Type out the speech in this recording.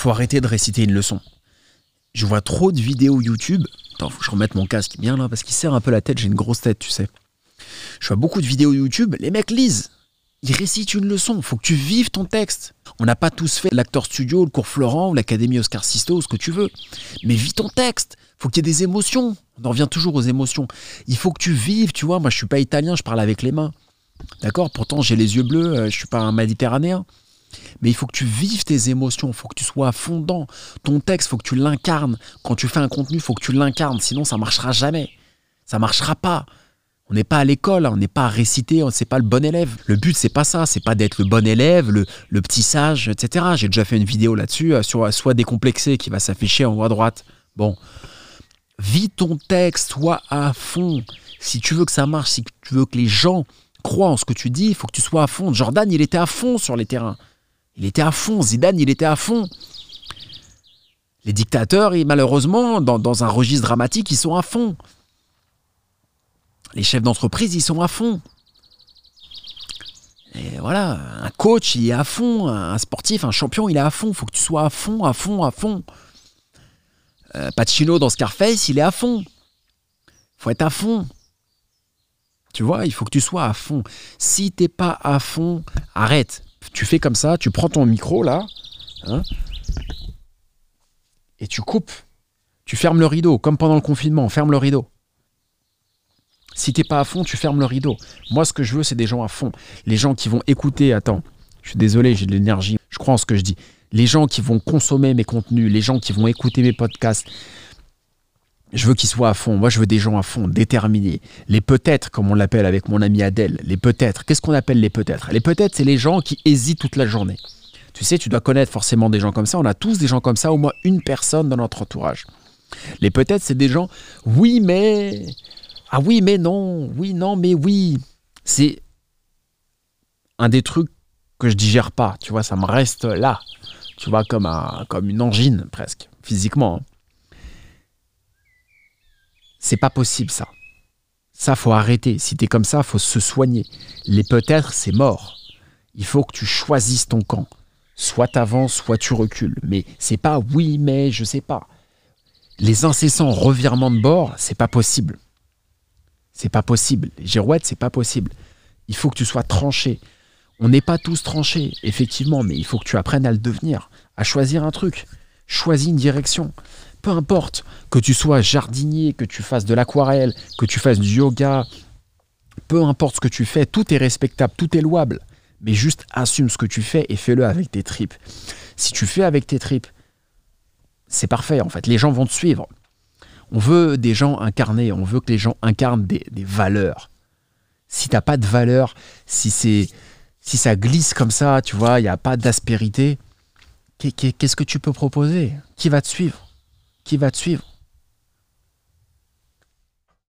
faut arrêter de réciter une leçon. Je vois trop de vidéos YouTube. Attends, faut que je remette mon casque bien là parce qu'il serre un peu la tête. J'ai une grosse tête, tu sais. Je vois beaucoup de vidéos YouTube. Les mecs lisent. Ils récitent une leçon. Faut que tu vives ton texte. On n'a pas tous fait l'acteur studio, le cours Florent l'académie Oscar Sisto ce que tu veux. Mais vis ton texte. Faut qu'il y ait des émotions. On en revient toujours aux émotions. Il faut que tu vives, tu vois. Moi, je suis pas italien, je parle avec les mains. D'accord? Pourtant, j'ai les yeux bleus, euh, je suis pas un méditerranéen. Mais il faut que tu vives tes émotions, il faut que tu sois fondant. Ton texte, il faut que tu l'incarnes. Quand tu fais un contenu, il faut que tu l'incarnes, sinon ça marchera jamais. Ça marchera pas. On n'est pas à l'école, on n'est pas à réciter, on n'est pas le bon élève. Le but, c'est pas ça, c'est pas d'être le bon élève, le, le petit sage, etc. J'ai déjà fait une vidéo là-dessus, euh, sur Soit décomplexé, qui va s'afficher en haut à droite. Bon. Vis ton texte, sois à fond. Si tu veux que ça marche, si tu veux que les gens croient en ce que tu dis, il faut que tu sois à fond. Jordan, il était à fond sur les terrains. Il était à fond. Zidane, il était à fond. Les dictateurs, malheureusement, dans, un registre dramatique, ils sont à fond. Les chefs d'entreprise, ils sont à fond. Et voilà, un coach, il est à fond. Un sportif, un champion, il est à fond. Il faut que tu sois à fond, à fond, à fond. Euh, Pacino dans Scarface, il est à fond. faut être à fond. Tu vois, il faut que tu sois à fond. Si t'es pas à fond, arrête tu fais comme ça, tu prends ton micro là, hein, et tu coupes. Tu fermes le rideau, comme pendant le confinement, ferme le rideau. Si t'es pas à fond, tu fermes le rideau. Moi, ce que je veux, c'est des gens à fond. Les gens qui vont écouter, attends, je suis désolé, j'ai de l'énergie, je crois en ce que je dis. Les gens qui vont consommer mes contenus, les gens qui vont écouter mes podcasts, je veux qu'ils soient à fond. Moi, je veux des gens à fond, déterminés. Les peut-être, comme on l'appelle avec mon ami Adèle. Les peut-être. Qu'est-ce qu'on appelle les peut-être? Les peut-être, c'est les gens qui hésitent toute la journée. Tu sais, tu dois connaître forcément des gens comme ça. On a tous des gens comme ça, au moins une personne dans notre entourage. Les peut-être, c'est des gens, oui, mais. Ah oui, mais non. Oui, non, mais oui. C'est un des trucs que je digère pas. Tu vois, ça me reste là. Tu vois, comme, un, comme une angine presque, physiquement. C'est pas possible ça. Ça, faut arrêter. Si t'es comme ça, faut se soigner. Les peut-être, c'est mort. Il faut que tu choisisses ton camp. Soit t'avances, soit tu recules. Mais c'est pas oui, mais je sais pas. Les incessants revirements de bord, c'est pas possible. C'est pas possible. Les girouettes, c'est pas possible. Il faut que tu sois tranché. On n'est pas tous tranchés, effectivement, mais il faut que tu apprennes à le devenir, à choisir un truc. Choisis une direction peu importe, que tu sois jardinier, que tu fasses de l'aquarelle, que tu fasses du yoga, peu importe ce que tu fais, tout est respectable, tout est louable. Mais juste assume ce que tu fais et fais-le avec tes tripes. Si tu fais avec tes tripes, c'est parfait en fait. Les gens vont te suivre. On veut des gens incarnés, on veut que les gens incarnent des, valeurs. Si t'as pas de valeur, si c'est si ça glisse comme ça, tu vois, il n'y a pas d'aspérité, qu'est-ce que tu peux proposer? Qui va te suivre? Qui va te suivre